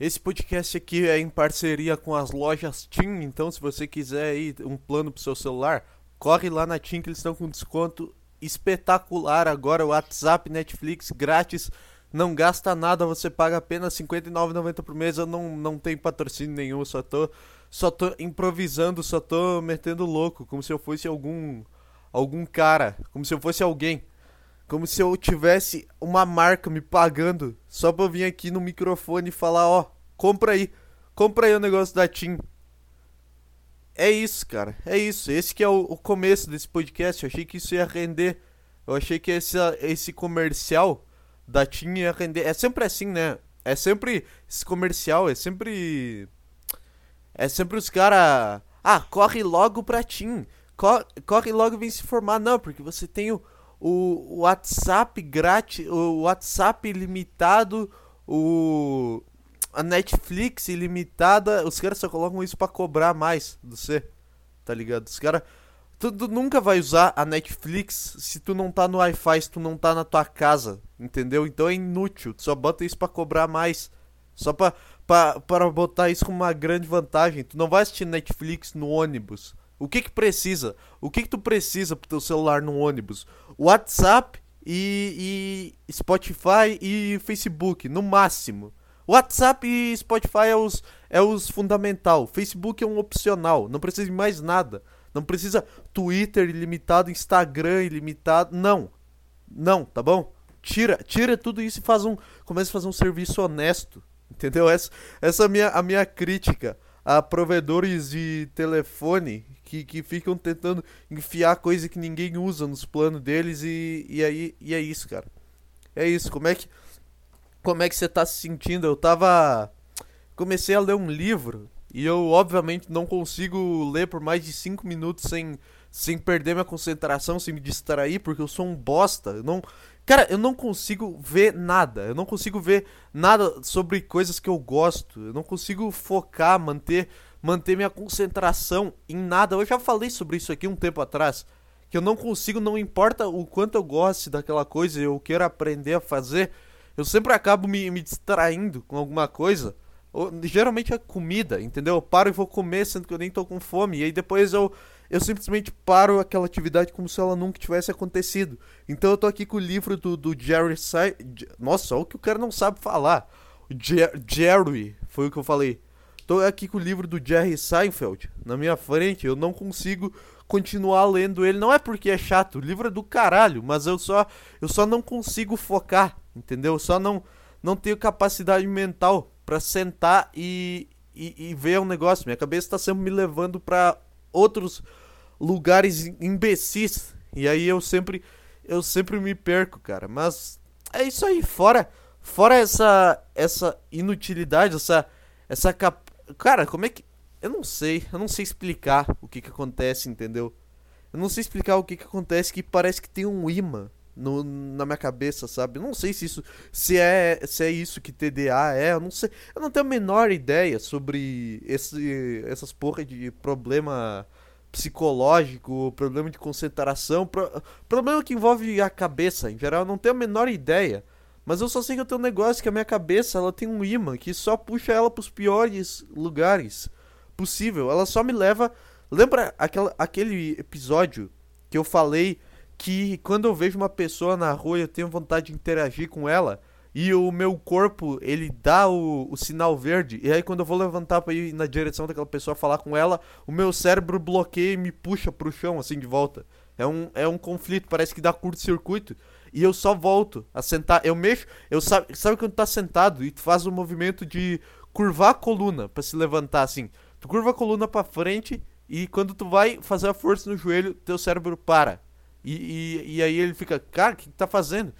Esse podcast aqui é em parceria com as lojas TIM, então se você quiser aí um plano pro seu celular, corre lá na TIM que eles estão com desconto espetacular agora, WhatsApp, Netflix grátis, não gasta nada, você paga apenas R$ 59,90 por mês, eu não, não tenho patrocínio nenhum, só tô, só tô improvisando, só tô metendo louco, como se eu fosse algum, algum cara, como se eu fosse alguém. Como se eu tivesse uma marca me pagando só pra eu vir aqui no microfone e falar, ó, compra aí, compra aí o negócio da TIM. É isso, cara, é isso. Esse que é o, o começo desse podcast. Eu achei que isso ia render. Eu achei que esse, esse comercial da TIM ia render. É sempre assim, né? É sempre esse comercial, é sempre. É sempre os caras. Ah, corre logo pra TIM. Corre, corre logo e vem se formar. Não, porque você tem o o WhatsApp grátis, o WhatsApp ilimitado, o a Netflix ilimitada, os caras só colocam isso para cobrar mais do você, tá ligado? Os caras tu, tu, nunca vai usar a Netflix se tu não tá no Wi-Fi, se tu não tá na tua casa, entendeu? Então é inútil, tu só bota isso para cobrar mais. Só pra, pra botar isso com uma grande vantagem. Tu não vai assistir Netflix no ônibus. O que que precisa? O que que tu precisa pro teu celular no ônibus? WhatsApp e, e Spotify e Facebook, no máximo. WhatsApp e Spotify é os, é os fundamental. Facebook é um opcional. Não precisa de mais nada. Não precisa Twitter ilimitado, Instagram ilimitado. Não. Não, tá bom? Tira, tira tudo isso e faz um. Começa a fazer um serviço honesto. Entendeu? Essa, essa é a minha, a minha crítica a provedores de telefone que, que ficam tentando enfiar coisa que ninguém usa nos planos deles e, e aí e é isso, cara. É isso. Como é que como é que você tá se sentindo? Eu tava comecei a ler um livro e eu obviamente não consigo ler por mais de 5 minutos sem sem perder minha concentração, sem me distrair, porque eu sou um bosta. Eu não Cara, eu não consigo ver nada. Eu não consigo ver nada sobre coisas que eu gosto. Eu não consigo focar, manter, manter minha concentração em nada. Eu já falei sobre isso aqui um tempo atrás. Que eu não consigo, não importa o quanto eu goste daquela coisa e eu quero aprender a fazer, eu sempre acabo me, me distraindo com alguma coisa. Ou, geralmente é comida, entendeu? Eu paro e vou comer, sendo que eu nem tô com fome. E aí depois eu, eu simplesmente paro aquela atividade como se ela nunca tivesse acontecido. Então eu tô aqui com o livro do, do Jerry Sy... Nossa, olha o que o cara não sabe falar. Jer Jerry, foi o que eu falei. Tô aqui com o livro do Jerry Seinfeld na minha frente, eu não consigo continuar lendo ele. Não é porque é chato, o livro é do caralho, mas eu só eu só não consigo focar, entendeu? Eu só não não tenho capacidade mental para sentar e, e, e, ver um negócio. Minha cabeça tá sempre me levando para outros lugares imbecis. E aí eu sempre eu sempre me perco, cara. Mas é isso aí, fora fora essa essa inutilidade, essa essa. Cara, como é que eu não sei, eu não sei explicar o que que acontece, entendeu? Eu não sei explicar o que que acontece que parece que tem um imã no, na minha cabeça, sabe? Eu não sei se isso se é se é isso que TDA é, eu não sei. Eu não tenho a menor ideia sobre esse essas porra de problema psicológico, problema de concentração, pro, problema que envolve a cabeça, em geral, eu não tenho a menor ideia. Mas eu só sei que eu tenho um negócio que a minha cabeça, ela tem um imã que só puxa ela para os piores lugares possível. Ela só me leva, lembra aquela, aquele episódio que eu falei que quando eu vejo uma pessoa na rua, eu tenho vontade de interagir com ela e o meu corpo ele dá o, o sinal verde e aí quando eu vou levantar para ir na direção daquela pessoa falar com ela o meu cérebro bloqueia e me puxa pro chão assim de volta é um, é um conflito parece que dá curto-circuito e eu só volto a sentar eu mexo eu sabe, sabe quando tá sentado e tu faz o um movimento de curvar a coluna para se levantar assim tu curva a coluna para frente e quando tu vai fazer a força no joelho teu cérebro para e, e, e aí ele fica cara o que, que tá fazendo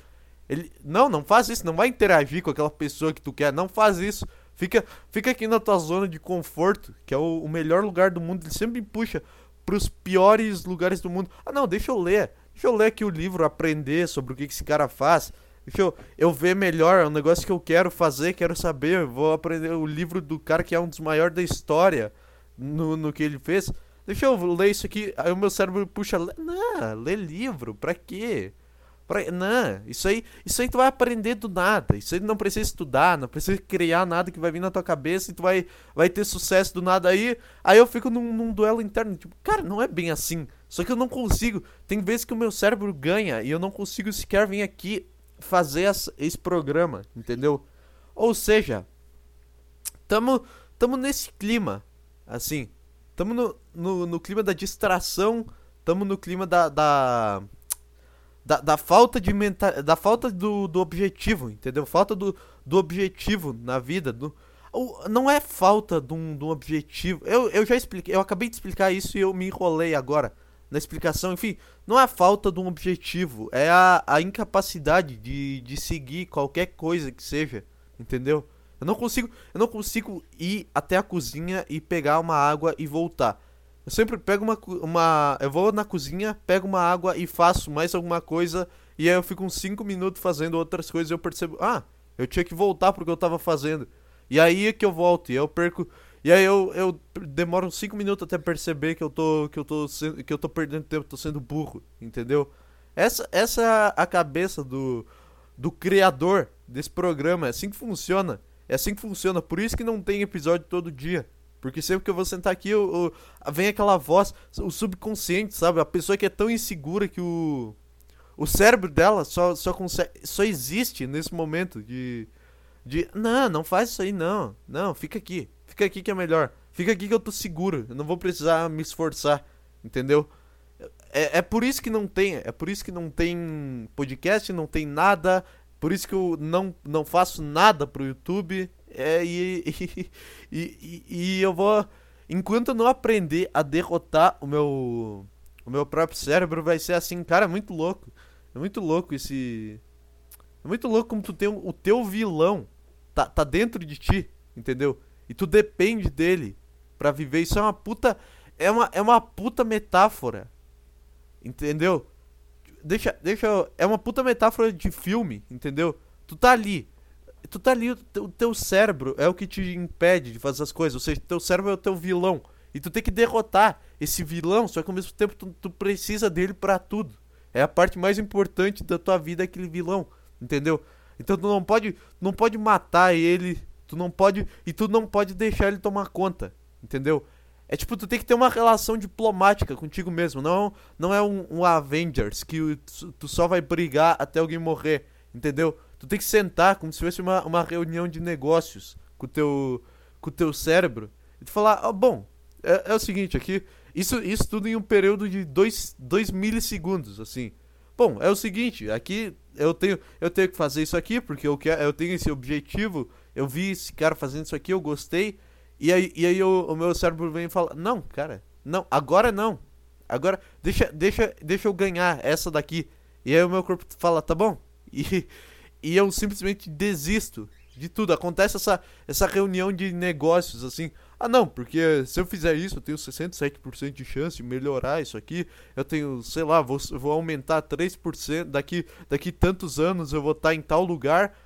ele, não, não faz isso, não vai interagir com aquela pessoa que tu quer, não faz isso. Fica, fica aqui na tua zona de conforto, que é o, o melhor lugar do mundo. Ele sempre me puxa pros piores lugares do mundo. Ah, não, deixa eu ler. Deixa eu ler aqui o livro, aprender sobre o que, que esse cara faz. Deixa eu, eu ver melhor, é um negócio que eu quero fazer, quero saber. Vou aprender o livro do cara que é um dos maiores da história no, no que ele fez. Deixa eu ler isso aqui. Aí o meu cérebro puxa. Não, ler livro, pra quê? Pra... Não, isso aí, isso aí tu vai aprender do nada. Isso aí não precisa estudar, não precisa criar nada que vai vir na tua cabeça e tu vai, vai ter sucesso do nada aí. Aí eu fico num, num duelo interno, tipo, cara, não é bem assim. Só que eu não consigo. Tem vezes que o meu cérebro ganha e eu não consigo sequer vir aqui fazer essa, esse programa, entendeu? Ou seja, tamo, tamo nesse clima, assim. Tamo no, no, no clima da distração, tamo no clima da, da da, da falta de mental, da falta do, do objetivo, entendeu? Falta do, do objetivo na vida. Do, não é falta de um, de um objetivo. Eu, eu já expliquei, eu acabei de explicar isso e eu me enrolei agora na explicação. Enfim, não é a falta de um objetivo, é a, a incapacidade de, de seguir qualquer coisa que seja, entendeu? Eu não consigo, eu não consigo ir até a cozinha e pegar uma água e voltar. Eu sempre pego uma, uma. Eu vou na cozinha, pego uma água e faço mais alguma coisa. E aí eu fico uns 5 minutos fazendo outras coisas e eu percebo. Ah, eu tinha que voltar porque eu tava fazendo. E aí é que eu volto. E eu perco. E aí eu, eu demoro uns 5 minutos até perceber que eu tô. Que eu tô, que eu tô perdendo tempo, tô sendo burro. Entendeu? Essa, essa é a cabeça do, do criador desse programa. É assim que funciona. É assim que funciona. Por isso que não tem episódio todo dia. Porque sempre que eu vou sentar aqui, eu, eu, vem aquela voz, o subconsciente, sabe? A pessoa que é tão insegura que o. O cérebro dela só, só, consegue, só existe nesse momento de. De. Não, não faz isso aí, não. Não, fica aqui. Fica aqui que é melhor. Fica aqui que eu tô seguro. Eu não vou precisar me esforçar. Entendeu? É, é por isso que não tem. É por isso que não tem podcast, não tem nada. Por isso que eu não, não faço nada pro YouTube. É, e, e, e, e, eu vou. Enquanto eu não aprender a derrotar o meu. O meu próprio cérebro, vai ser assim, cara, é muito louco. É muito louco esse. É muito louco como tu tem o teu vilão. Tá, tá dentro de ti, entendeu? E tu depende dele para viver. Isso é uma puta. É uma, é uma puta metáfora. Entendeu? Deixa, deixa. É uma puta metáfora de filme, entendeu? Tu tá ali tu tá ali, o teu cérebro é o que te impede de fazer as coisas. Ou seja, teu cérebro é o teu vilão. E tu tem que derrotar esse vilão, só que ao mesmo tempo tu, tu precisa dele para tudo. É a parte mais importante da tua vida aquele vilão, entendeu? Então tu não pode, não pode matar ele, tu não pode e tu não pode deixar ele tomar conta, entendeu? É tipo, tu tem que ter uma relação diplomática contigo mesmo. Não, não é um, um Avengers que tu só vai brigar até alguém morrer, entendeu? Tu tem que sentar como se fosse uma, uma reunião de negócios com o teu, com o teu cérebro e tu falar, oh, bom, é, é, o seguinte aqui, isso, isso tudo em um período de 2 milissegundos, assim. Bom, é o seguinte, aqui eu tenho, eu tenho que fazer isso aqui porque eu, quero, eu tenho esse objetivo, eu vi esse cara fazendo isso aqui, eu gostei, e aí, e aí o, o meu cérebro vem e fala, não, cara, não, agora não. Agora, deixa, deixa, deixa eu ganhar essa daqui. E aí o meu corpo fala, tá bom? E, e eu simplesmente desisto de tudo. Acontece essa, essa reunião de negócios assim. Ah, não, porque se eu fizer isso, eu tenho 67% de chance de melhorar isso aqui. Eu tenho, sei lá, vou, vou aumentar 3%. Daqui, daqui tantos anos eu vou estar em tal lugar.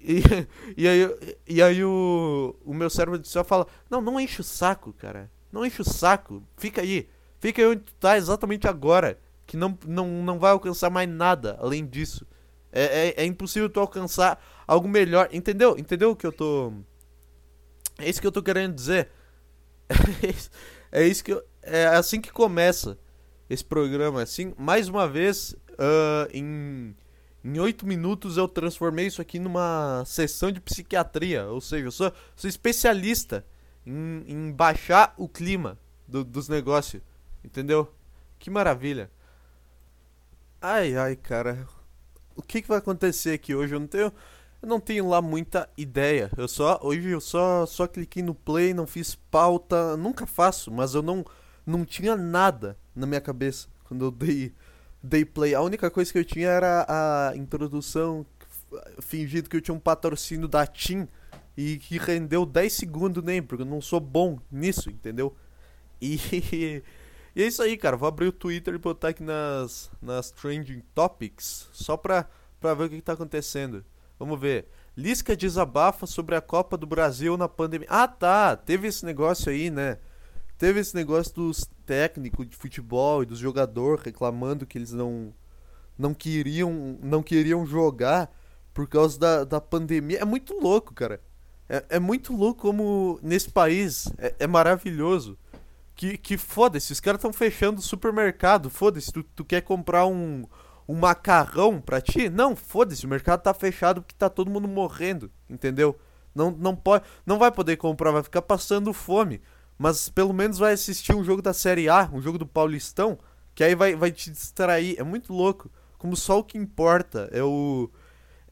E, e aí, e aí o, o meu cérebro só fala: Não, não enche o saco, cara. Não enche o saco. Fica aí. Fica aí onde tu tá exatamente agora. Que não, não, não vai alcançar mais nada além disso. É, é, é, impossível tu alcançar algo melhor. Entendeu? Entendeu o que eu tô. É isso que eu tô querendo dizer. é isso que eu... É assim que começa esse programa. Assim, mais uma vez, uh, em. Em oito minutos eu transformei isso aqui numa sessão de psiquiatria. Ou seja, eu sou, sou especialista em, em baixar o clima do, dos negócios. Entendeu? Que maravilha. Ai, ai, cara o que, que vai acontecer aqui hoje? Eu não tenho. Eu não tenho lá muita ideia. Eu só. Hoje eu só, só cliquei no play, não fiz pauta. Nunca faço, mas eu não, não tinha nada na minha cabeça quando eu dei, dei play. A única coisa que eu tinha era a introdução fingindo que eu tinha um patrocínio da TIM e que rendeu 10 segundos nem, porque eu não sou bom nisso, entendeu? E E é isso aí, cara. Vou abrir o Twitter e botar aqui nas, nas trending topics só pra, pra ver o que, que tá acontecendo. Vamos ver. Lisca desabafa sobre a Copa do Brasil na pandemia. Ah, tá. Teve esse negócio aí, né? Teve esse negócio dos técnicos de futebol e dos jogadores reclamando que eles não não queriam, não queriam jogar por causa da, da pandemia. É muito louco, cara. É, é muito louco como nesse país é, é maravilhoso. Que, que foda-se, os caras estão fechando o supermercado. Foda-se, tu, tu quer comprar um, um macarrão pra ti? Não, foda-se, o mercado tá fechado porque tá todo mundo morrendo, entendeu? Não, não, pode, não vai poder comprar, vai ficar passando fome. Mas pelo menos vai assistir um jogo da Série A, um jogo do Paulistão, que aí vai, vai te distrair. É muito louco. Como só o que importa é o.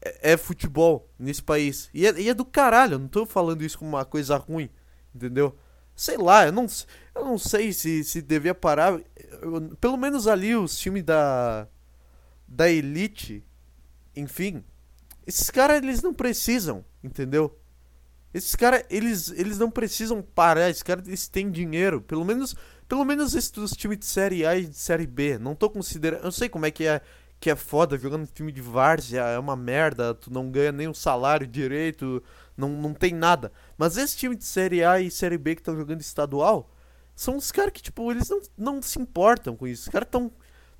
É, é futebol nesse país. E é, e é, do caralho, eu não tô falando isso como uma coisa ruim, entendeu? Sei lá, eu não, eu não sei se, se devia parar. Eu, pelo menos ali os times da. Da Elite, enfim. Esses caras, eles não precisam, entendeu? Esses caras, eles, eles não precisam parar. Esses caras, eles têm dinheiro. Pelo menos, pelo menos esses times de Série A e de Série B. Não tô considerando. Eu sei como é que é que é foda jogando time de várzea, é uma merda, tu não ganha nem o salário direito, não, não tem nada. Mas esse time de Série A e Série B que estão jogando estadual, são os caras que, tipo, eles não, não se importam com isso. Os caras estão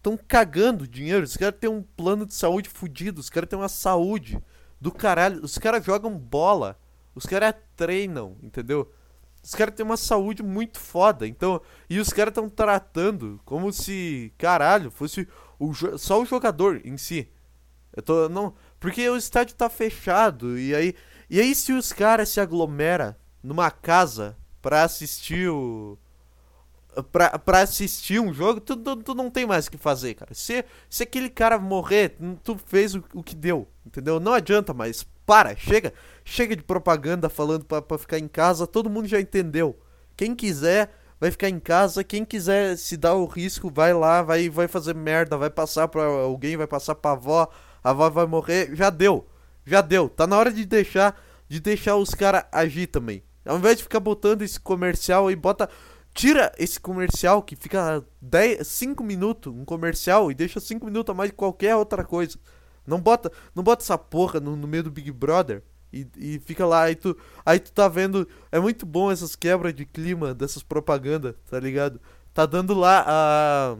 tão cagando dinheiro, os caras têm um plano de saúde fudido, os caras têm uma saúde do caralho, os caras jogam bola os caras treinam, entendeu? Os caras têm uma saúde muito foda. Então, e os caras estão tratando como se, caralho, fosse o, só o jogador em si. Eu tô não, porque o estádio tá fechado e aí e aí se os caras se aglomera numa casa para assistir o pra, pra assistir um jogo, tu, tu, tu, não tem mais o que fazer, cara. Se, se aquele cara morrer, tu fez o, o que deu, entendeu? Não adianta mais. Para, chega. Chega de propaganda falando pra ficar em casa, todo mundo já entendeu. Quem quiser vai ficar em casa, quem quiser se dar o risco, vai lá, vai, vai fazer merda, vai passar pra alguém, vai passar pra avó, a avó vai morrer, já deu. Já deu. Tá na hora de deixar de deixar os caras agir também. Ao invés de ficar botando esse comercial aí, bota Tira esse comercial que fica 10, 5 minutos, um comercial, e deixa 5 minutos a mais de qualquer outra coisa. Não bota, não bota essa porra no, no meio do Big Brother e, e fica lá, aí tu, aí tu tá vendo. É muito bom essas quebras de clima dessas propagandas, tá ligado? Tá dando lá a,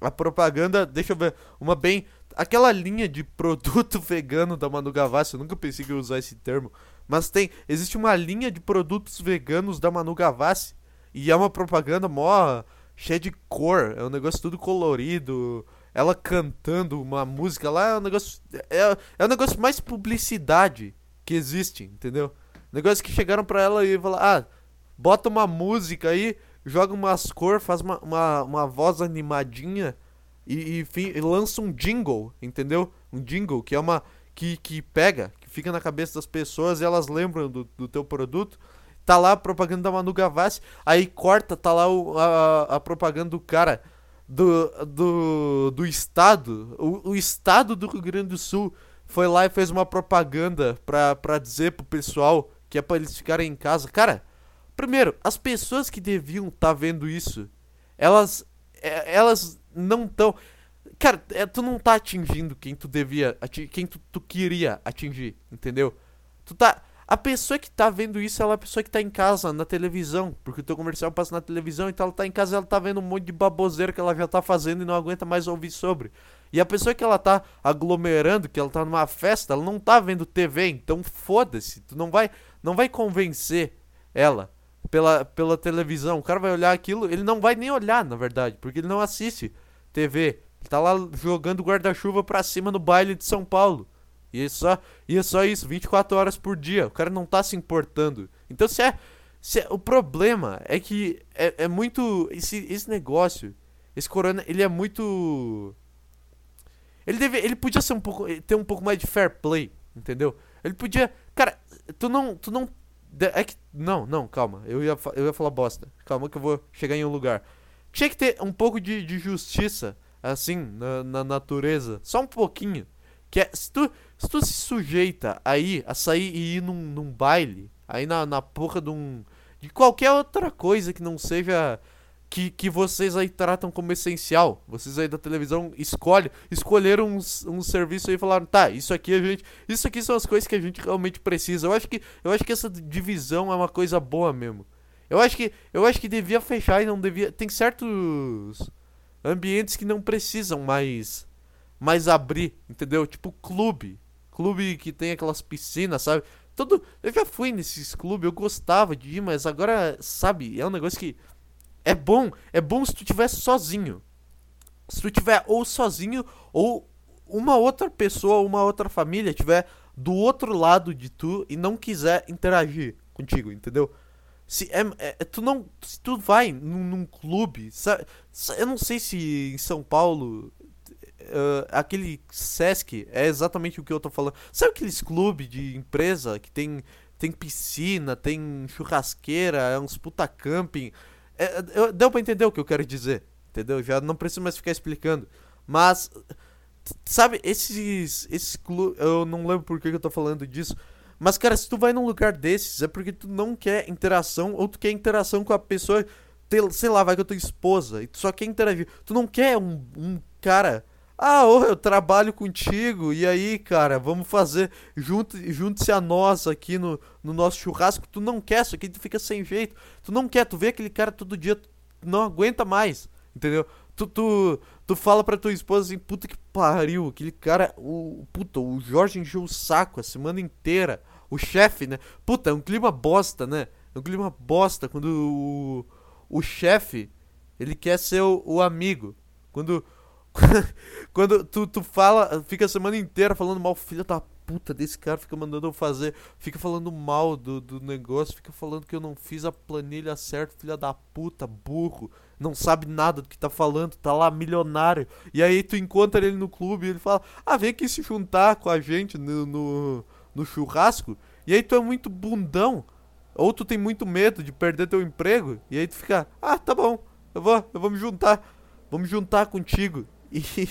a propaganda, deixa eu ver, uma bem. Aquela linha de produto vegano da Manu Gavassi, eu nunca pensei que ia usar esse termo. Mas tem, existe uma linha de produtos veganos da Manu Gavassi e é uma propaganda mó cheia de cor, é um negócio tudo colorido. Ela cantando uma música lá é um negócio. É, é um negócio mais publicidade que existe, entendeu? Negócio que chegaram pra ela e falaram: ah, bota uma música aí, joga umas cor, faz uma, uma, uma voz animadinha e, e, e, lança um jingle, entendeu? Um jingle que é uma. que, que pega, que fica na cabeça das pessoas e elas lembram do, do teu produto tá lá a propaganda da Manu Gavassi, aí corta, tá lá o, a, a propaganda do cara do, do, do estado, o, o estado do Rio Grande do Sul foi lá e fez uma propaganda pra, pra dizer pro pessoal que é pra eles ficarem em casa. Cara, primeiro, as pessoas que deviam estar tá vendo isso, elas, é, elas não estão... Cara, é, tu não tá atingindo quem tu devia, quem tu, tu queria atingir, entendeu? Tu tá a pessoa que tá vendo isso, ela é a pessoa que tá em casa, na televisão. Porque o teu comercial passa na televisão, então ela tá em casa ela tá vendo um monte de baboseira que ela já tá fazendo e não aguenta mais ouvir sobre. E a pessoa que ela tá aglomerando, que ela tá numa festa, ela não tá vendo TV, então foda-se. Tu não vai, não vai convencer ela pela, pela televisão. O cara vai olhar aquilo, ele não vai nem olhar, na verdade, porque ele não assiste TV. Ele tá lá jogando guarda-chuva pra cima no baile de São Paulo. E é só, e é só isso, 24 horas por dia. O cara não tá se importando. Então se é. Se é, o problema é que é, é muito. Esse, esse negócio. Esse corona, ele é muito. Ele deve. Ele podia ser um pouco. ter um pouco mais de fair play, entendeu? Ele podia. Cara, tu não. Tu não. É que. Não, não, calma. Eu ia, eu ia falar bosta. Calma que eu vou chegar em um lugar. Tinha que ter um pouco de, de justiça, assim, na, na natureza. Só um pouquinho. Que é, se tu, se tu se sujeita aí a sair e ir num, num baile, aí na, na porra de um. de qualquer outra coisa que não seja. Que, que vocês aí tratam como essencial. Vocês aí da televisão escolhe, escolheram um, um serviço aí e falaram, tá, isso aqui a gente. Isso aqui são as coisas que a gente realmente precisa. Eu acho que, eu acho que essa divisão é uma coisa boa mesmo. Eu acho que. Eu acho que devia fechar e não devia. Tem certos ambientes que não precisam mais mais abrir, entendeu? Tipo clube. Clube que tem aquelas piscinas, sabe? Todo, eu já fui nesses clubes, eu gostava de ir, mas agora, sabe, é um negócio que é bom, é bom se tu tiver sozinho. Se tu tiver ou sozinho ou uma outra pessoa, uma outra família tiver do outro lado de tu e não quiser interagir contigo, entendeu? Se é, é tu não, se tu vai num, num clube, sabe, eu não sei se em São Paulo uh, aquele Sesc é exatamente o que eu tô falando. Sabe aqueles clubes de empresa que tem, tem piscina, tem churrasqueira, é uns puta camping? É, é, deu pra entender o que eu quero dizer, entendeu? Já não preciso mais ficar explicando. Mas, sabe, esses, esses clubes. Eu não lembro por que eu tô falando disso. Mas, cara, se tu vai num lugar desses, é porque tu não quer interação ou tu quer interação com a pessoa. Sei lá, vai com a tua esposa e tu só quer interagir. Tu não quer um, um cara ah, ô, eu trabalho contigo, e aí, cara, vamos fazer, junte-se junte a nós aqui no, no nosso churrasco. Tu não quer, isso aqui tu fica sem jeito. Tu não quer, tu vê aquele cara todo dia, tu não aguenta mais, entendeu? Tu, tu, tu fala pra tua esposa assim, puta que pariu, aquele cara, o, puta, o Jorge encheu o saco a semana inteira. O chefe, né? Puta, é um clima bosta, né? É um clima bosta quando o, o chefe, ele quer ser o, o amigo. Quando Quando tu, tu fala, fica a semana inteira falando mal, filha da puta desse cara, fica mandando eu fazer, fica falando mal do, do negócio, fica falando que eu não fiz a planilha certa, filha da puta, burro, não sabe nada do que tá falando, tá lá milionário. E aí tu encontra ele no clube e ele fala: Ah, vem aqui se juntar com a gente no, no, no churrasco. E aí tu é muito bundão. Ou tu tem muito medo de perder teu emprego. E aí tu fica, ah, tá bom, eu vou, eu vou me juntar. Me juntar contigo. E,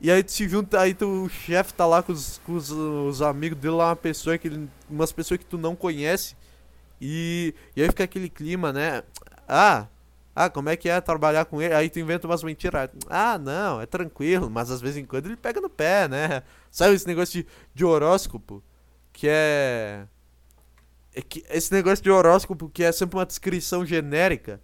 e aí tu se junta, aí tu, o chefe tá lá com, os, com os, os, amigos dele lá, uma pessoa que umas pessoas que tu não conhece. E, e aí fica aquele clima, né? Ah, ah, como é que é trabalhar com ele? Aí tu inventa umas mentiras. Ah, não, é tranquilo, mas às vezes em quando ele pega no pé, né? Sabe esse negócio de, de horóscopo? Que é. é que, esse negócio de horóscopo que é sempre uma descrição genérica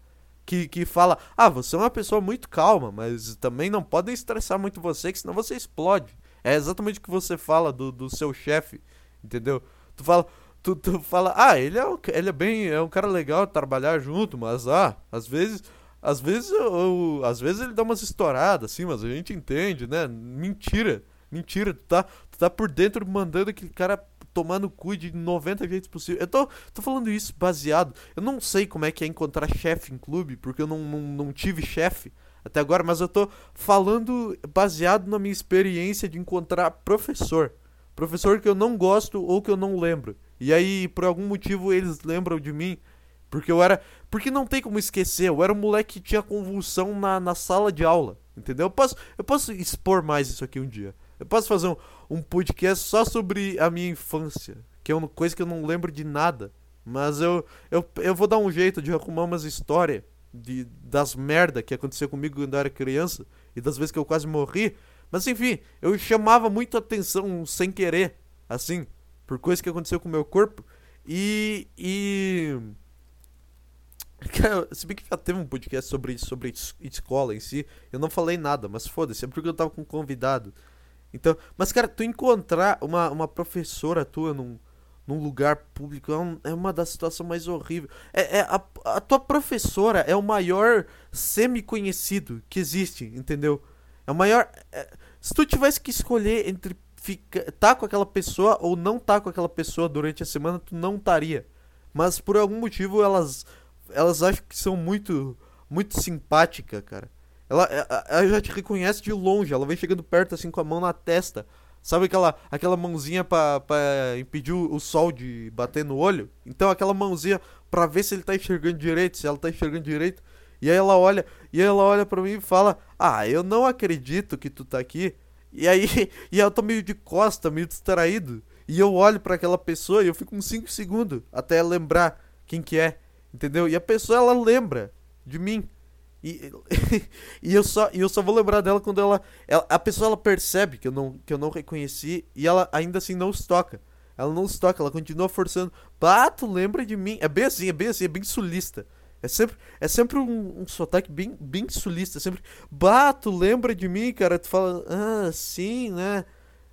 que, que fala: Ah, você é uma pessoa muito calma, mas também não podem estressar muito você, que senão você explode. É exatamente o que você fala do, do seu chefe, entendeu? Tu fala, tu, tu fala, ah, ele é, ele é bem, é um cara legal trabalhar junto, mas ah, às vezes, às vezes, eu, às vezes ele dá umas estouradas, assim, mas a gente entende, né? Mentira, mentira, tu tá, tu tá por dentro mandando aquele cara tomar no cu de 90 jeitos possíveis. Eu tô, tô falando isso baseado. Eu não sei como é que é encontrar chefe em clube, porque eu não, não, não tive chefe até agora, mas eu tô falando baseado na minha experiência de encontrar professor. Professor que eu não gosto ou que eu não lembro. E aí, por algum motivo, eles lembram de mim. Porque eu era. Porque não tem como esquecer. Eu era um moleque que tinha convulsão na, na sala de aula. Entendeu? Eu posso, eu posso expor mais isso aqui um dia. Eu posso fazer um, um podcast só sobre a minha infância, que é uma coisa que eu não lembro de nada. Mas eu, eu, eu vou dar um jeito de arrumar umas histórias de, das merda que aconteceu comigo quando eu era criança e das vezes que eu quase morri. Mas enfim, eu chamava muito atenção sem querer, assim, por coisas que aconteceu com o meu corpo. E. E. Se bem que já teve um podcast sobre, sobre escola em si, eu não falei nada, mas foda-se, é porque eu tava com um convidado. Então, mas cara, tu encontrar uma, uma professora tua num, num lugar público é, um, é uma das situações mais horríveis. É, é a, a, tua professora é o maior semi-conhecido que existe, entendeu? É o maior. É, se tu tivesse que escolher entre ficar, tá com aquela pessoa ou não tá com aquela pessoa durante a semana, tu não estaria. Mas por algum motivo elas elas acham que são muito muito simpática, cara. Ela, é, ela já te reconhece de longe, ela vem chegando perto assim com a mão na testa. Sabe aquela, aquela mãozinha pra, impedir o sol de bater no olho? Então aquela mãozinha pra ver se ele tá enxergando direito, se ela tá enxergando direito. E aí ela olha, e ela olha pra mim e fala: Ah, eu não acredito que tu tá aqui. E aí, e eu tô meio de costa, meio distraído. E eu olho para aquela pessoa e eu fico uns 5 segundos até lembrar quem que é, entendeu? E a pessoa ela lembra de mim. E, e, eu só, eu só vou lembrar dela quando ela, ela, A pessoa ela percebe que eu, não, que eu não reconheci e ela ainda assim não se toca. Ela não se toca, ela continua forçando. Bah, tu lembra de mim? É bem assim, é bem assim, é bem sulista. É sempre, é sempre um, um sotaque bem, bem sulista. É sempre, bah, tu lembra de mim, cara? Tu fala, ah, sim, né?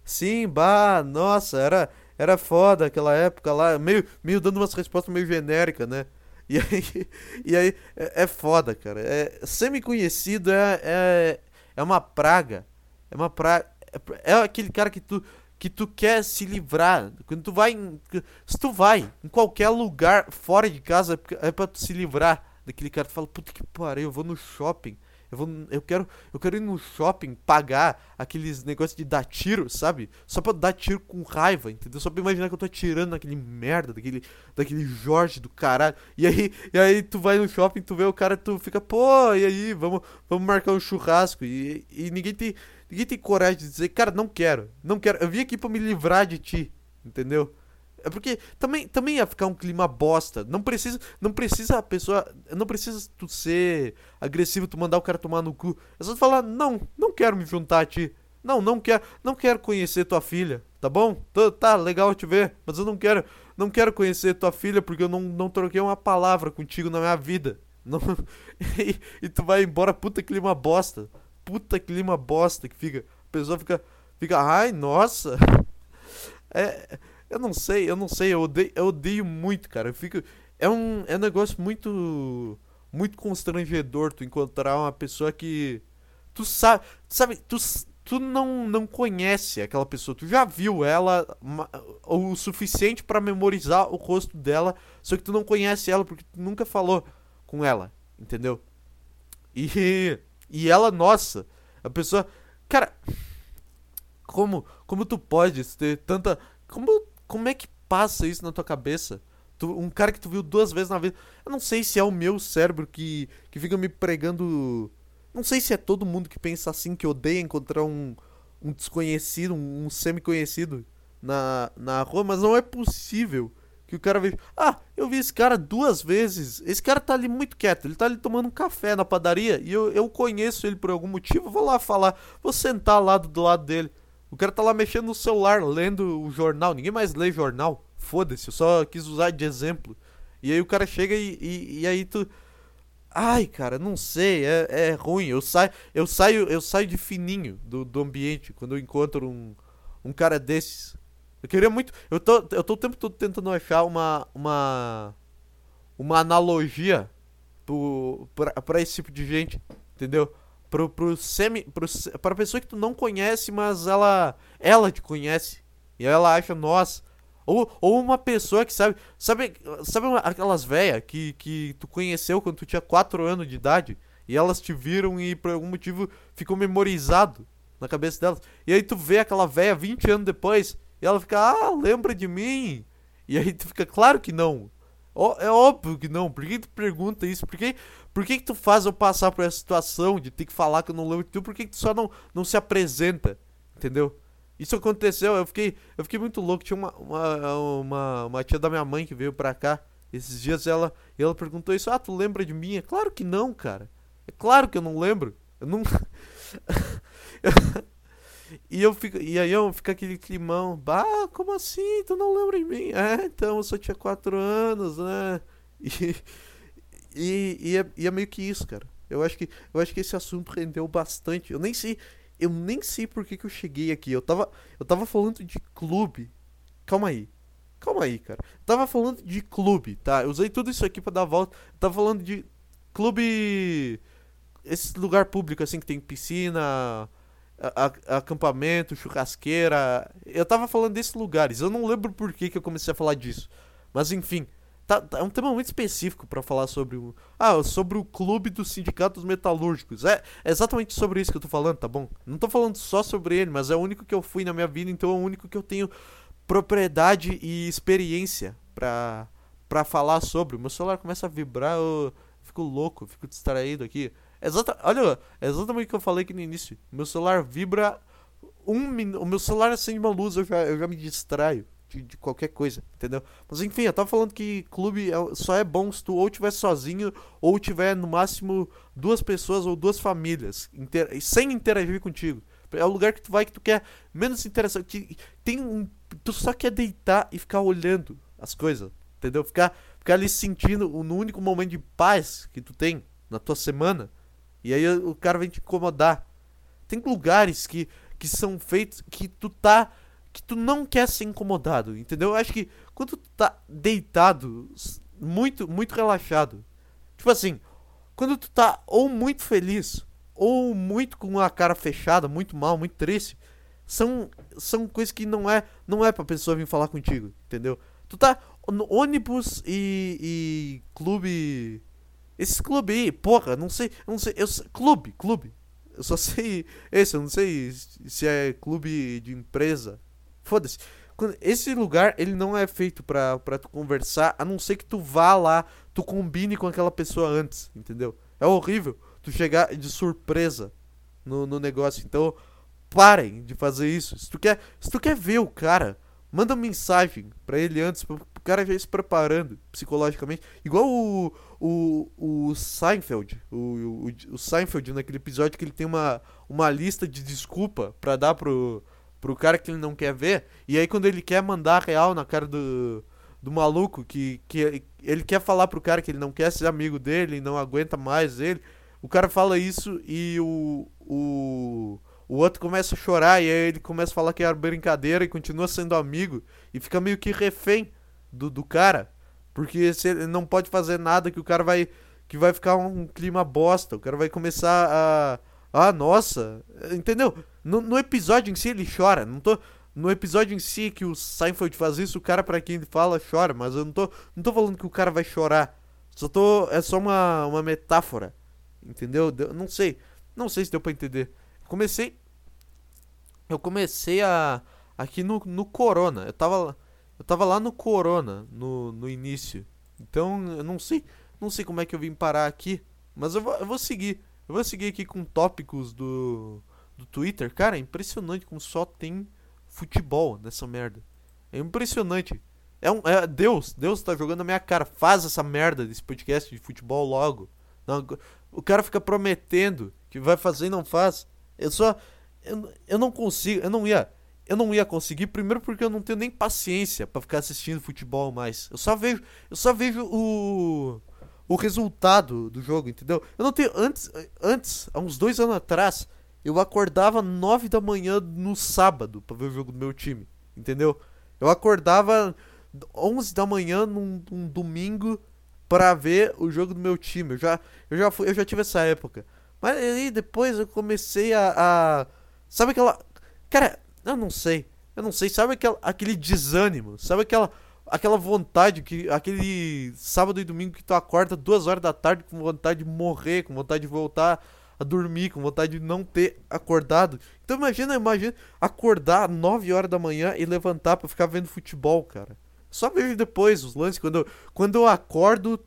Sim, bah, nossa, era, era foda aquela época lá. Meio, meio dando umas respostas meio genéricas, né? E aí, e aí é, é foda, cara. É, semi-conhecido é, é, é uma praga. É uma praga. É, é aquele cara que tu que tu quer se livrar. Quando tu vai. Em, se tu vai em qualquer lugar fora de casa, é pra tu se livrar daquele cara. Tu fala, puta que pariu, eu vou no shopping. Eu, vou, eu, quero, eu quero ir no shopping pagar aqueles negócios de dar tiro, sabe? Só pra dar tiro com raiva, entendeu? Só pra imaginar que eu tô atirando naquele merda, daquele, daquele Jorge do caralho. E aí, e aí tu vai no shopping, tu vê o cara, tu fica, pô, e aí, vamos, vamos marcar um churrasco. E, e ninguém tem Ninguém tem coragem de dizer, cara, não quero, não quero. Eu vim aqui para me livrar de ti, entendeu? É porque também, também ia ficar um clima bosta. Não precisa, não precisa a pessoa, não precisa tu ser agressivo, tu mandar o cara tomar no cu. É só tu falar, não, não quero me juntar a ti. Não, não quero, não quero conhecer tua filha, tá bom? Tá, tá legal te ver, mas eu não quero, não quero conhecer tua filha porque eu não, não troquei uma palavra contigo na minha vida. Não, e, e tu vai embora, puta clima bosta puta clima bosta que fica. A pessoa fica, fica, ai, nossa. É, eu não sei, eu não sei, eu odeio, eu odeio muito, cara. Eu fico, é um, é um negócio muito, muito constrangedor tu encontrar uma pessoa que tu sabe, sabe, tu, tu não, não conhece aquela pessoa, tu já viu ela o suficiente para memorizar o rosto dela, só que tu não conhece ela porque tu nunca falou com ela, entendeu? E e ela, nossa, a pessoa. Cara, como, como tu podes ter tanta. Como, como é que passa isso na tua cabeça? Tu, um cara que tu viu duas vezes na vida. Eu não sei se é o meu cérebro que, que fica me pregando. Não sei se é todo mundo que pensa assim, que odeia encontrar um, um desconhecido, um, um semi-conhecido na, na rua, mas não é possível que o cara veja. Ah, eu vi esse cara duas vezes. Esse cara tá ali muito quieto. Ele tá ali tomando um café na padaria. E eu, eu conheço ele por algum motivo. Vou lá falar. Vou sentar lá do, do lado dele. O cara tá lá mexendo no celular, lendo o jornal. Ninguém mais lê jornal. Foda-se, eu só quis usar de exemplo. E aí o cara chega e, e, e aí tu. Ai, cara, não sei, é, é ruim. Eu saio, eu saio, eu saio de fininho do, do ambiente quando eu encontro um, um cara desses. Eu queria muito. Eu tô, eu tô o tempo todo tentando achar uma. Uma. Uma analogia pro, pra, pra esse tipo de gente. Entendeu? Pro, pro semi. Pro, pra pessoa que tu não conhece, mas ela. Ela te conhece. E ela acha, nossa. Ou, ou uma pessoa que sabe. Sabe, sabe aquelas velhas que, que tu conheceu quando tu tinha 4 anos de idade? E elas te viram e por algum motivo ficou memorizado na cabeça delas. E aí tu vê aquela velha 20 anos depois e ela fica, ah, lembra de mim? E aí tu fica, claro que não. É óbvio que não. Por que tu pergunta isso? Por que, por que, que tu faz eu passar por essa situação de ter que falar que eu não lembro de tu? Por que, que tu só não, não se apresenta? Entendeu? Isso aconteceu, eu fiquei, eu fiquei muito louco. Tinha uma, uma, uma, uma tia da minha mãe que veio pra cá esses dias. Ela, ela perguntou isso: Ah, tu lembra de mim? É claro que não, cara. É claro que eu não lembro. Eu não. E eu fico, e aí eu fico aquele climão, bah, como assim? Tu não lembra de mim? É, então eu só tinha 4 anos, né? E, e, e, é, e é meio que isso, cara. Eu acho que, eu acho que esse assunto rendeu bastante. Eu nem sei, eu nem sei por que, que eu cheguei aqui. Eu tava, eu tava falando de clube. Calma aí. Calma aí, cara. Eu tava falando de clube, tá? Eu usei tudo isso aqui para dar a volta. Eu tava falando de clube esse lugar público assim que tem piscina, a, acampamento, churrasqueira. Eu tava falando desses lugares. Eu não lembro por que, que eu comecei a falar disso. Mas enfim, tá, tá é um tema muito específico para falar sobre o. Ah, sobre o clube dos sindicatos metalúrgicos. É, é, exatamente sobre isso que eu tô falando, tá bom? Não tô falando só sobre ele, mas é o único que eu fui na minha vida, então é o único que eu tenho propriedade e experiência pra, pra falar sobre. Meu celular começa a vibrar, eu fico louco, fico distraído aqui. Exata, olha, exatamente o que eu falei aqui no início. Meu celular vibra um minuto. O meu celular acende uma luz, eu já, eu já me distraio de, de, qualquer coisa, entendeu? Mas enfim, eu tava falando que clube é, só é bom se tu ou tiver sozinho ou tiver no máximo duas pessoas ou duas famílias inter, sem interagir contigo. É o lugar que tu vai que tu quer menos interessante. Tem um, tu só quer deitar e ficar olhando as coisas, entendeu? Ficar ficar ali sentindo no único momento de paz que tu tem na tua semana. E aí o cara vem te incomodar. Tem lugares que, que são feitos que tu tá. que tu não quer ser incomodado, entendeu? Eu acho que quando tu tá deitado, muito, muito relaxado. Tipo assim, quando tu tá ou muito feliz, ou muito com a cara fechada, muito mal, muito triste, são, são coisas que não é não é pra pessoa vir falar contigo, entendeu? Tu tá no ônibus e, e clube. Esse clube aí, porra, não sei, não sei, eu clube, clube. Eu só sei esse, eu não sei se é clube de empresa. Foda-se. Esse lugar, ele não é feito pra, pra tu conversar, a não ser que tu vá lá, tu combine com aquela pessoa antes, entendeu? É horrível tu chegar de surpresa no, no negócio. Então, parem de fazer isso. Se tu quer, se tu quer ver o cara, manda mensagem para ele antes, pro cara já se preparando psicologicamente. Igual o, o, o Seinfeld. O, o, o Seinfeld, naquele episódio que ele tem uma, uma lista de desculpa para dar pro, pro cara que ele não quer ver. E aí quando ele quer mandar real na cara do, do maluco, que, que ele quer falar pro cara que ele não quer ser amigo dele, não aguenta mais ele. O cara fala isso e o, o, o outro começa a chorar e aí ele começa a falar que era brincadeira e continua sendo amigo e fica meio que refém do, do cara. Porque ele não pode fazer nada que o cara vai que vai ficar um clima bosta, o cara vai começar a ah, nossa, entendeu? No, no, episódio em si ele chora. Não tô. No episódio em si que o Seinfeld faz isso, o cara para quem ele fala chora, mas eu não tô, não tô falando que o cara vai chorar. Só tô. É só uma, uma metáfora. Entendeu? não sei. Não sei se deu pra entender. Comecei. Eu comecei a. Aqui no, no Corona. Eu tava. Eu tava lá no Corona no, no início. Então eu não sei. Não sei como é que eu vim parar aqui. Mas eu vou, eu vou seguir. Eu vou seguir aqui com tópicos do, do Twitter. Cara, é impressionante como só tem futebol nessa merda. É impressionante. É, um, é Deus, Deus tá jogando na minha cara. Faz essa merda desse podcast de futebol logo. Não, o cara fica prometendo que vai fazer e não faz. Eu só. Eu, eu não consigo. Eu não ia. Eu não ia conseguir, primeiro porque eu não tenho nem paciência para ficar assistindo futebol mais. Eu só vejo. Eu só vejo o o resultado do jogo, entendeu? Eu não tenho. Antes, antes há uns dois anos atrás, eu acordava nove da manhã no sábado para ver o jogo do meu time, entendeu? Eu acordava onze da manhã num, num domingo para ver o jogo do meu time. Eu já, eu já, fui, eu já tive essa época. Mas aí depois eu comecei a, a. Sabe aquela. Cara, eu não sei. Eu não sei. Sabe aquela, aquele desânimo? Sabe aquela aquela vontade, que aquele sábado e domingo que tu acorda duas horas da tarde com vontade de morrer, com vontade de voltar a dormir, com vontade de não ter acordado. Então imagina, imagina acordar 9 horas da manhã e levantar para ficar vendo futebol, cara. Só vejo depois os lances quando eu, quando eu acordo,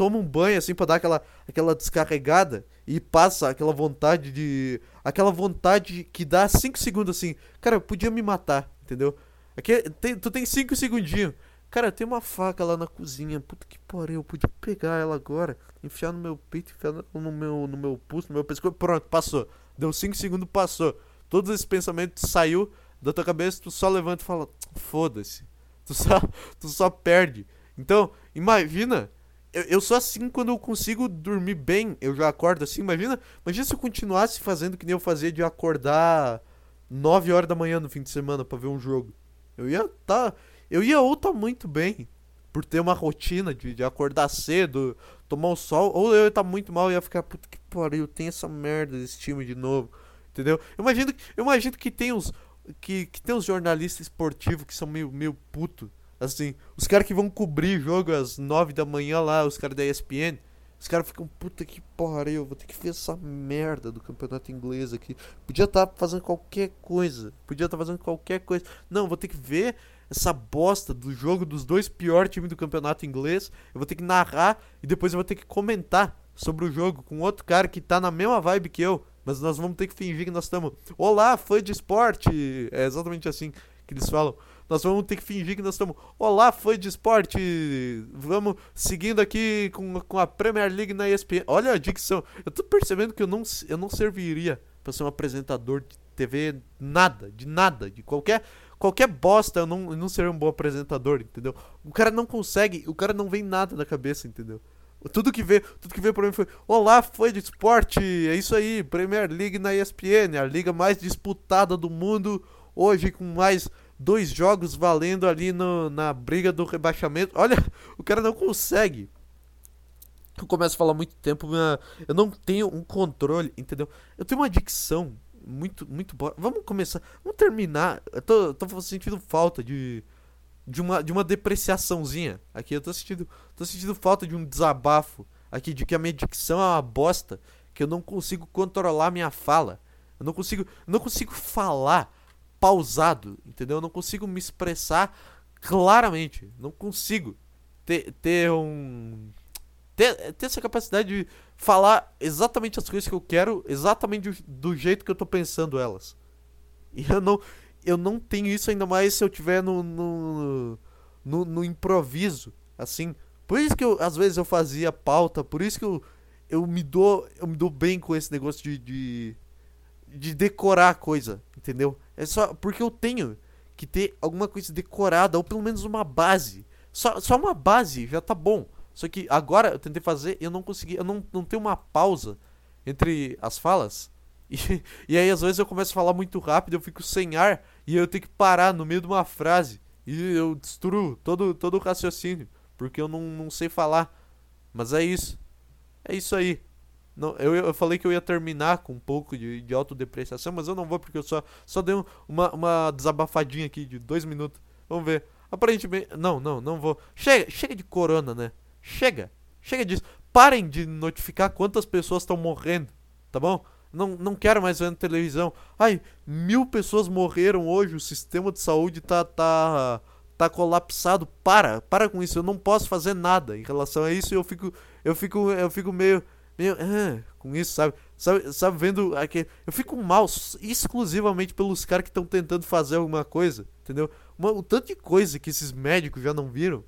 tomo um banho assim para dar aquela aquela descarregada e passa aquela vontade de aquela vontade que dá 5 segundos assim. Cara, eu podia me matar, entendeu? Aqui, tem, tu tem 5 segundinhos. Cara, tem uma faca lá na cozinha. Puta que pariu, eu podia pegar ela agora, enfiar no meu peito, enfiar no meu, no meu pulso, no meu pescoço. Pronto, passou. Deu 5 segundos, passou. Todos esses pensamentos saiu da tua cabeça, tu só levanta e fala: foda-se. Tu só, tu só perde. Então, imagina. Eu, eu sou assim quando eu consigo dormir bem, eu já acordo assim. Imagina, imagina se eu continuasse fazendo que nem eu fazia de acordar 9 horas da manhã no fim de semana para ver um jogo. Eu ia tá, eu ia ou tá muito bem, por ter uma rotina de, de acordar cedo, tomar o sol, ou eu ia tá muito mal e ia ficar, puta que pariu, tem essa merda desse time de novo. Entendeu? Eu imagino, eu imagino que tem uns. Que, que tem uns jornalistas esportivos que são meio, meio puto. Assim, os caras que vão cobrir jogo às 9 da manhã lá, os caras da ESPN. Os caras ficam, puta que pariu, vou ter que ver essa merda do campeonato inglês aqui. Podia estar tá fazendo qualquer coisa. Podia estar tá fazendo qualquer coisa. Não, vou ter que ver essa bosta do jogo dos dois piores times do campeonato inglês. Eu vou ter que narrar e depois eu vou ter que comentar sobre o jogo com outro cara que tá na mesma vibe que eu. Mas nós vamos ter que fingir que nós estamos. Olá, fã de esporte! É exatamente assim que eles falam. Nós vamos ter que fingir que nós estamos. Olá, fã de esporte! Vamos seguindo aqui com, com a Premier League na ESPN. Olha a dicção. Eu tô percebendo que eu não, eu não serviria para ser um apresentador de TV, nada, de nada, de qualquer qualquer bosta eu não, eu não seria um bom apresentador, entendeu? O cara não consegue, o cara não vem nada na cabeça, entendeu? Tudo que veio, tudo que veio pra mim foi: Olá, foi de esporte, é isso aí, Premier League na ESPN, a liga mais disputada do mundo, hoje com mais dois jogos valendo ali no, na briga do rebaixamento. Olha, o cara não consegue. Eu começo a falar muito tempo, eu não tenho um controle, entendeu? Eu tenho uma dicção muito, muito boa. Vamos começar, vamos terminar. Eu tô, tô sentindo falta de de uma, de uma depreciaçãozinha. Aqui eu tô sentindo, tô sentindo falta de um desabafo aqui de que a minha dicção é uma bosta, que eu não consigo controlar minha fala. Eu não consigo, eu não consigo falar pausado, entendeu? Eu não consigo me expressar claramente. Não consigo ter, ter um ter, ter essa capacidade de falar exatamente as coisas que eu quero, exatamente do, jeito que eu tô pensando elas. E eu não eu não tenho isso ainda mais se eu tiver no, no, no, no improviso, assim. Por isso que eu, às vezes eu fazia pauta, por isso que eu, eu me dou eu me dou bem com esse negócio de, de, de decorar coisa, entendeu? É só porque eu tenho que ter alguma coisa decorada, ou pelo menos uma base. Só, só uma base já tá bom. Só que agora eu tentei fazer e eu não consegui, eu não, não tenho uma pausa entre as falas. E, e aí às vezes eu começo a falar muito rápido, eu fico sem ar e eu tenho que parar no meio de uma frase. E eu destruo todo, todo o raciocínio, porque eu não, não sei falar. Mas é isso. É isso aí. Não, eu, eu falei que eu ia terminar com um pouco de, de autodepreciação, mas eu não vou porque eu só, só dei uma, uma desabafadinha aqui de dois minutos. Vamos ver. Aparentemente. Não, não, não vou. Chega, chega de corona, né? Chega. Chega disso. Parem de notificar quantas pessoas estão morrendo, tá bom? Não, não quero mais ver na televisão. Ai, mil pessoas morreram hoje, o sistema de saúde tá, tá, tá colapsado. Para, para com isso. Eu não posso fazer nada em relação a isso. Eu fico, eu fico, eu fico meio, meio ah, com isso, sabe? Sabe, sabe vendo aqui, eu fico mal exclusivamente pelos caras que estão tentando fazer alguma coisa, entendeu? Uma, o tanto de coisa que esses médicos já não viram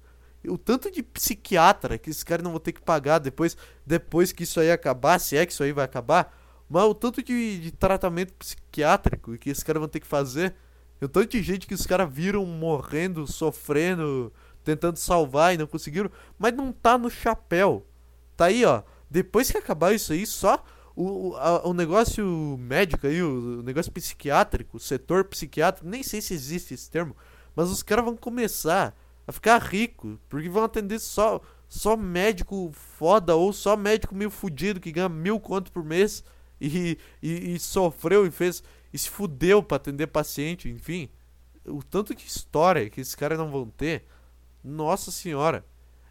o tanto de psiquiatra que esses caras não vão ter que pagar depois, depois que isso aí acabar, se é que isso aí vai acabar, mas o tanto de, de tratamento psiquiátrico que esses caras vão ter que fazer. O tanto de gente que os caras viram morrendo, sofrendo, tentando salvar e não conseguiram. Mas não tá no chapéu. Tá aí, ó. Depois que acabar isso aí, só o, a, o negócio médico aí, o, o negócio psiquiátrico, o setor psiquiátrico, nem sei se existe esse termo. Mas os caras vão começar a ficar rico. Porque vão atender só, só médico foda ou só médico meio fudido que ganha mil conto por mês e, e, e sofreu e fez. E se fudeu pra atender paciente, enfim. O tanto de história que esses caras não vão ter. Nossa senhora.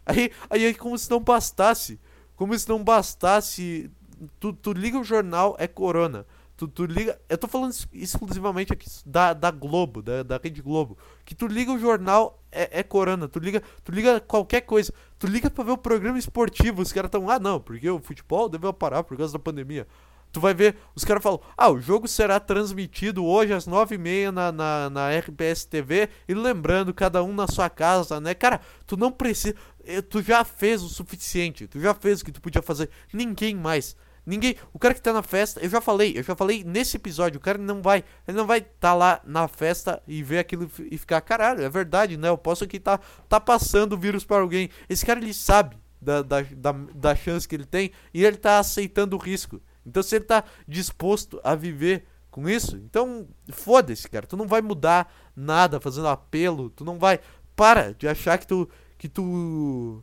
Aí, aí, como se não bastasse. Como se não bastasse. Tu, tu liga o jornal, é corona. Tu, tu liga. Eu tô falando exclusivamente aqui da, da Globo, da, da Rede Globo. Que tu liga o jornal, é, é corona. Tu liga, tu liga qualquer coisa. Tu liga pra ver o programa esportivo. Os caras tão. Ah, não, porque o futebol deve parar por causa da pandemia. Tu vai ver, os caras falam, ah, o jogo será transmitido hoje às nove e meia na, na, na RBS TV e lembrando, cada um na sua casa, né? Cara, tu não precisa, eh, tu já fez o suficiente, tu já fez o que tu podia fazer, ninguém mais. Ninguém, o cara que tá na festa, eu já falei, eu já falei nesse episódio, o cara não vai, ele não vai tá lá na festa e ver aquilo e ficar, caralho, é verdade, né? Eu posso aqui tá, tá passando o vírus para alguém. Esse cara ele sabe da, da, da, da chance que ele tem e ele tá aceitando o risco. Então se ele tá disposto a viver com isso, então foda-se, cara. Tu não vai mudar nada fazendo apelo, tu não vai. Para de achar que tu. que tu.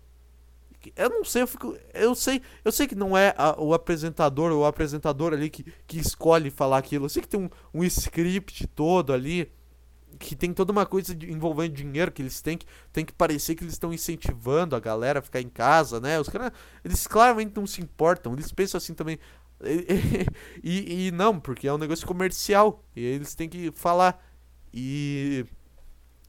Eu não sei, eu fico. Eu sei, eu sei que não é a, o apresentador ou o apresentador ali que, que escolhe falar aquilo. Eu sei que tem um, um script todo ali que tem toda uma coisa de, envolvendo dinheiro que eles têm que tem que parecer que eles estão incentivando a galera a ficar em casa, né? Os caras eles claramente não se importam. Eles pensam assim também, e, e, não, porque é um negócio comercial. E eles têm que falar. E.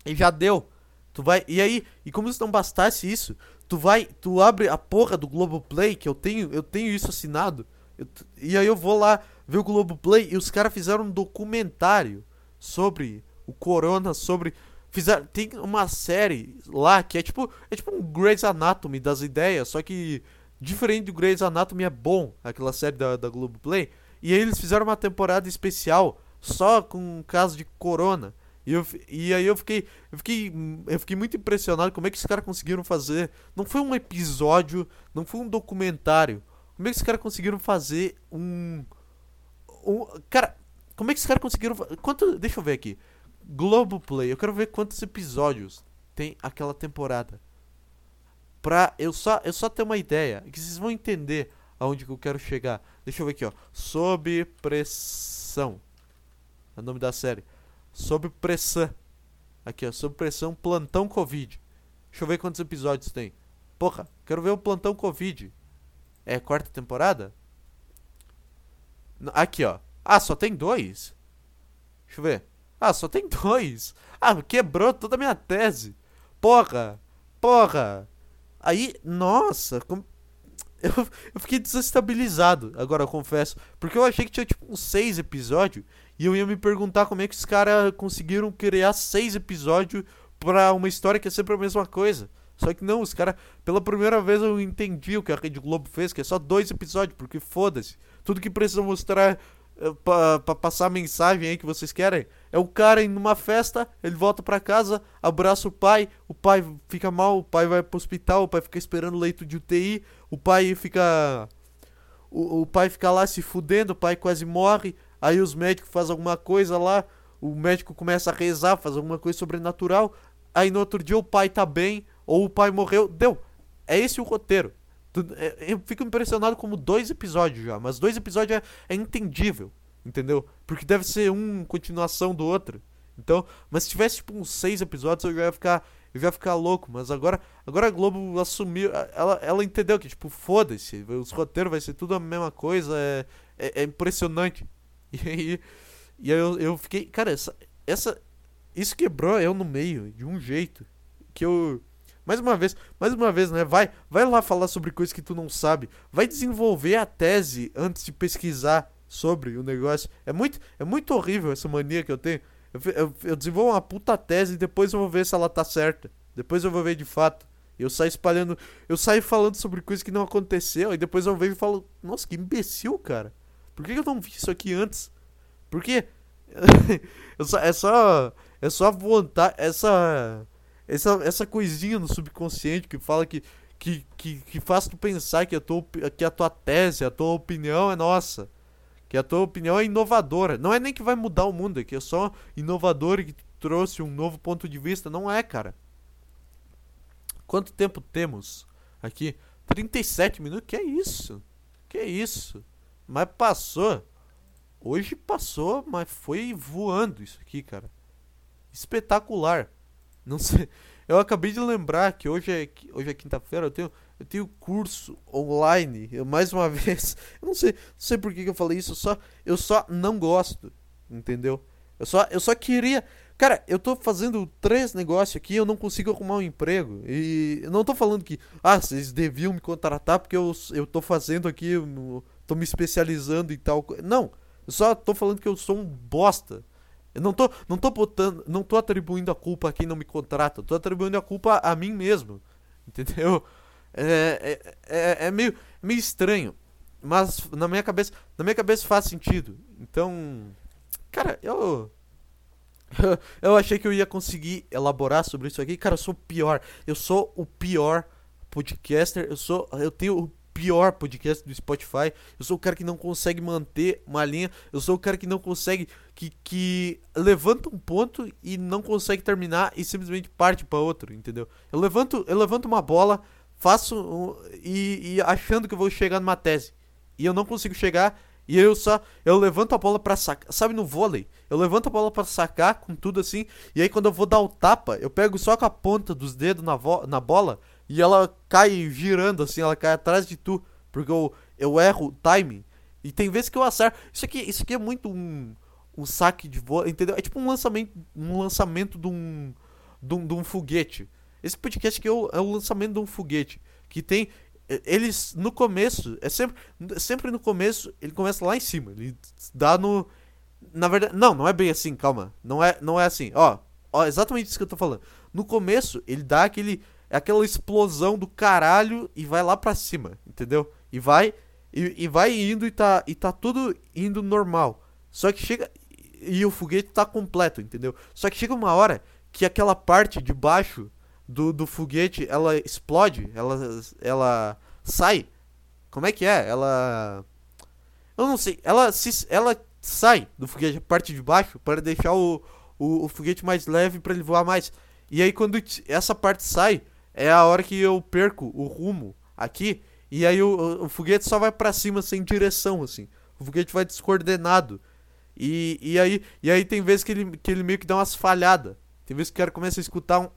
E já deu. Tu vai. E aí, e como se não bastasse isso, tu vai. Tu abre a porra do Globoplay, que eu tenho, eu tenho isso assinado. Eu, e aí eu vou lá ver o Globoplay e os caras fizeram um documentário sobre o Corona, sobre. Fizeram, tem uma série lá que é tipo. É tipo um Grey's Anatomy das ideias, só que Diferente do Grey's Anatomy é bom, aquela série da, da Globoplay. E aí eles fizeram uma temporada especial só com o caso de corona. E eu, e aí eu fiquei, eu fiquei. Eu fiquei muito impressionado como é que esses caras conseguiram fazer. Não foi um episódio, não foi um documentário. Como é que esses caras conseguiram fazer um. um cara, como é que esses caras conseguiram. Quanto. Deixa eu ver aqui. Globoplay, eu quero ver quantos episódios tem aquela temporada. Pra eu só, eu só ter uma ideia. Que vocês vão entender aonde que eu quero chegar. Deixa eu ver aqui, ó. Sob pressão. É o nome da série. Sob pressão. Aqui, ó. Sob pressão, plantão Covid. Deixa eu ver quantos episódios tem. Porra, quero ver o plantão Covid. É quarta temporada? Aqui, ó. Ah, só tem dois? Deixa eu ver. Ah, só tem dois. Ah, quebrou toda a minha tese. Porra. Porra. Aí, nossa, como eu, eu fiquei desestabilizado, agora eu confesso. Porque eu achei que tinha tipo uns seis episódios. E eu ia me perguntar como é que os caras conseguiram criar seis episódios pra uma história que é sempre a mesma coisa. Só que não, os caras, pela primeira vez eu entendi o que a Rede Globo fez, que é só dois episódios, porque foda-se. Tudo que precisa mostrar eh, pra, pra, passar a mensagem aí que vocês querem. É o cara indo numa festa, ele volta pra casa, abraça o pai, o pai fica mal, o pai vai pro hospital, o pai fica esperando leito de UTI, o pai fica. O, o pai fica lá se fudendo, o pai quase morre, aí os médicos fazem alguma coisa lá, o médico começa a rezar, faz alguma coisa sobrenatural, aí no outro dia o pai tá bem, ou o pai morreu. Deu! É esse o roteiro. É, eu fico impressionado como dois episódios já, mas dois episódios é, é entendível, entendeu? Porque deve ser um continuação do outro. Então, mas se tivesse tipo uns seis episódios, eu já ia ficar, eu já ia ficar louco. Mas agora, agora a Globo assumiu, ela, ela entendeu que tipo foda-se, os roteiros vai ser tudo a mesma coisa, é, é, é impressionante. E aí, e aí eu, eu fiquei, cara, essa, essa, isso quebrou eu no meio de um jeito que eu mais uma vez, mais uma vez, né? Vai, vai lá falar sobre coisas que tu não sabe. Vai desenvolver a tese antes de pesquisar sobre o negócio. É muito, é muito horrível essa mania que eu tenho. Eu, eu, eu desenvolvo uma puta tese e depois eu vou ver se ela tá certa. Depois eu vou ver de fato. Eu saio espalhando. Eu saio falando sobre coisas que não aconteceu. E depois eu vejo e falo: Nossa, que imbecil, cara. Por que eu não vi isso aqui antes? Porque. é só. É só vontade. Essa essa, essa coisinha no subconsciente que fala que, que, que, que faz tu pensar que a, tua, que a tua tese, a tua opinião é nossa. Que a tua opinião é inovadora. Não é nem que vai mudar o mundo, é que é só inovador e que trouxe um novo ponto de vista. Não é, cara. Quanto tempo temos aqui? 37 minutos? Que é isso? Que é isso? Mas passou. Hoje passou, mas foi voando isso aqui, cara. Espetacular. Não sei. Eu acabei de lembrar que hoje é, hoje é quinta-feira, eu tenho, eu tenho curso online. Eu, mais uma vez. Eu não sei, não sei por que, que eu falei isso. Eu só, eu só não gosto. Entendeu? Eu só, eu só queria. Cara, eu tô fazendo três negócios aqui eu não consigo arrumar um emprego. E eu não tô falando que, ah, vocês deviam me contratar porque eu, eu tô fazendo aqui, eu tô me especializando e tal. Não, eu só tô falando que eu sou um bosta. Eu não tô, não tô botando, não tô atribuindo a culpa a quem não me contrata, tô atribuindo a culpa a mim mesmo. Entendeu? É, é, é, é meio, meio estranho, mas na minha cabeça, na minha cabeça faz sentido. Então, cara, eu eu achei que eu ia conseguir elaborar sobre isso aqui. Cara, eu sou o pior. Eu sou o pior podcaster. Eu sou, eu tenho o pior podcast do Spotify. Eu sou o cara que não consegue manter uma linha. Eu sou o cara que não consegue. Que, que levanta um ponto e não consegue terminar e simplesmente parte para outro, entendeu? Eu levanto, eu levanto uma bola, faço. Um, e, e achando que vou chegar numa tese. E eu não consigo chegar. E eu só. Eu levanto a bola pra sacar. Sabe no vôlei? Eu levanto a bola pra sacar com tudo assim. E aí quando eu vou dar o tapa, eu pego só com a ponta dos dedos na, na bola e ela cai girando assim, ela cai atrás de tu, porque eu, eu erro o timing. E tem vezes que eu acerto. Isso aqui, isso aqui é muito um, um saque de voa, entendeu? É tipo um lançamento, um lançamento de um, de um, de um foguete. Esse podcast aqui é o, é o lançamento de um foguete. Que tem. Eles no começo, é sempre, sempre no começo, ele começa lá em cima. Ele dá no. Na verdade, não, não é bem assim, calma. Não é, não é assim. Ó, ó, exatamente isso que eu tô falando. No começo, ele dá aquele é aquela explosão do caralho e vai lá pra cima, entendeu? E vai e, e vai indo e tá, e tá tudo indo normal. Só que chega e o foguete tá completo, entendeu? Só que chega uma hora que aquela parte de baixo do, do foguete, ela explode, ela, ela sai. Como é que é? Ela. Eu não sei. Ela, se, ela sai do foguete, a parte de baixo, para deixar o, o, o foguete mais leve para ele voar mais. E aí, quando essa parte sai, é a hora que eu perco o rumo aqui. E aí, o, o foguete só vai para cima sem direção, assim. O foguete vai descoordenado. E, e, aí, e aí tem vezes que ele, que ele meio que dá umas falhadas. Tem vezes que o cara começa a escutar um.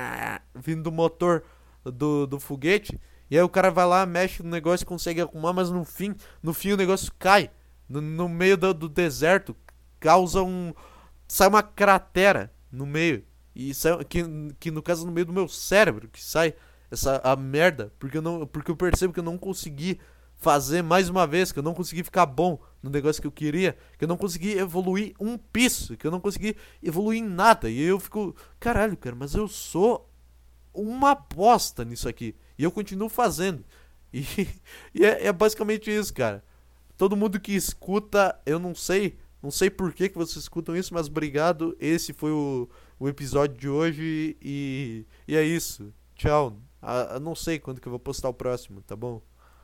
vindo do motor do, do foguete. E aí o cara vai lá, mexe no negócio, consegue arrumar, mas no fim, no fim o negócio cai. No, no meio do, do deserto, causa um. Sai uma cratera no meio. E sai, que, que no caso no meio do meu cérebro, que sai essa a merda. Porque eu, não, porque eu percebo que eu não consegui fazer mais uma vez, que eu não consegui ficar bom no negócio que eu queria, que eu não consegui evoluir um piso, que eu não consegui evoluir em nada. E eu fico, caralho, cara, mas eu sou uma bosta nisso aqui. E eu continuo fazendo. E, e é, é, basicamente isso, cara. Todo mundo que escuta, eu não sei, não sei por que, que vocês escutam isso, mas obrigado. Esse foi o, o episódio de hoje e, e é isso. Tchau. Ah, não sei quando que eu vou postar o próximo, tá bom?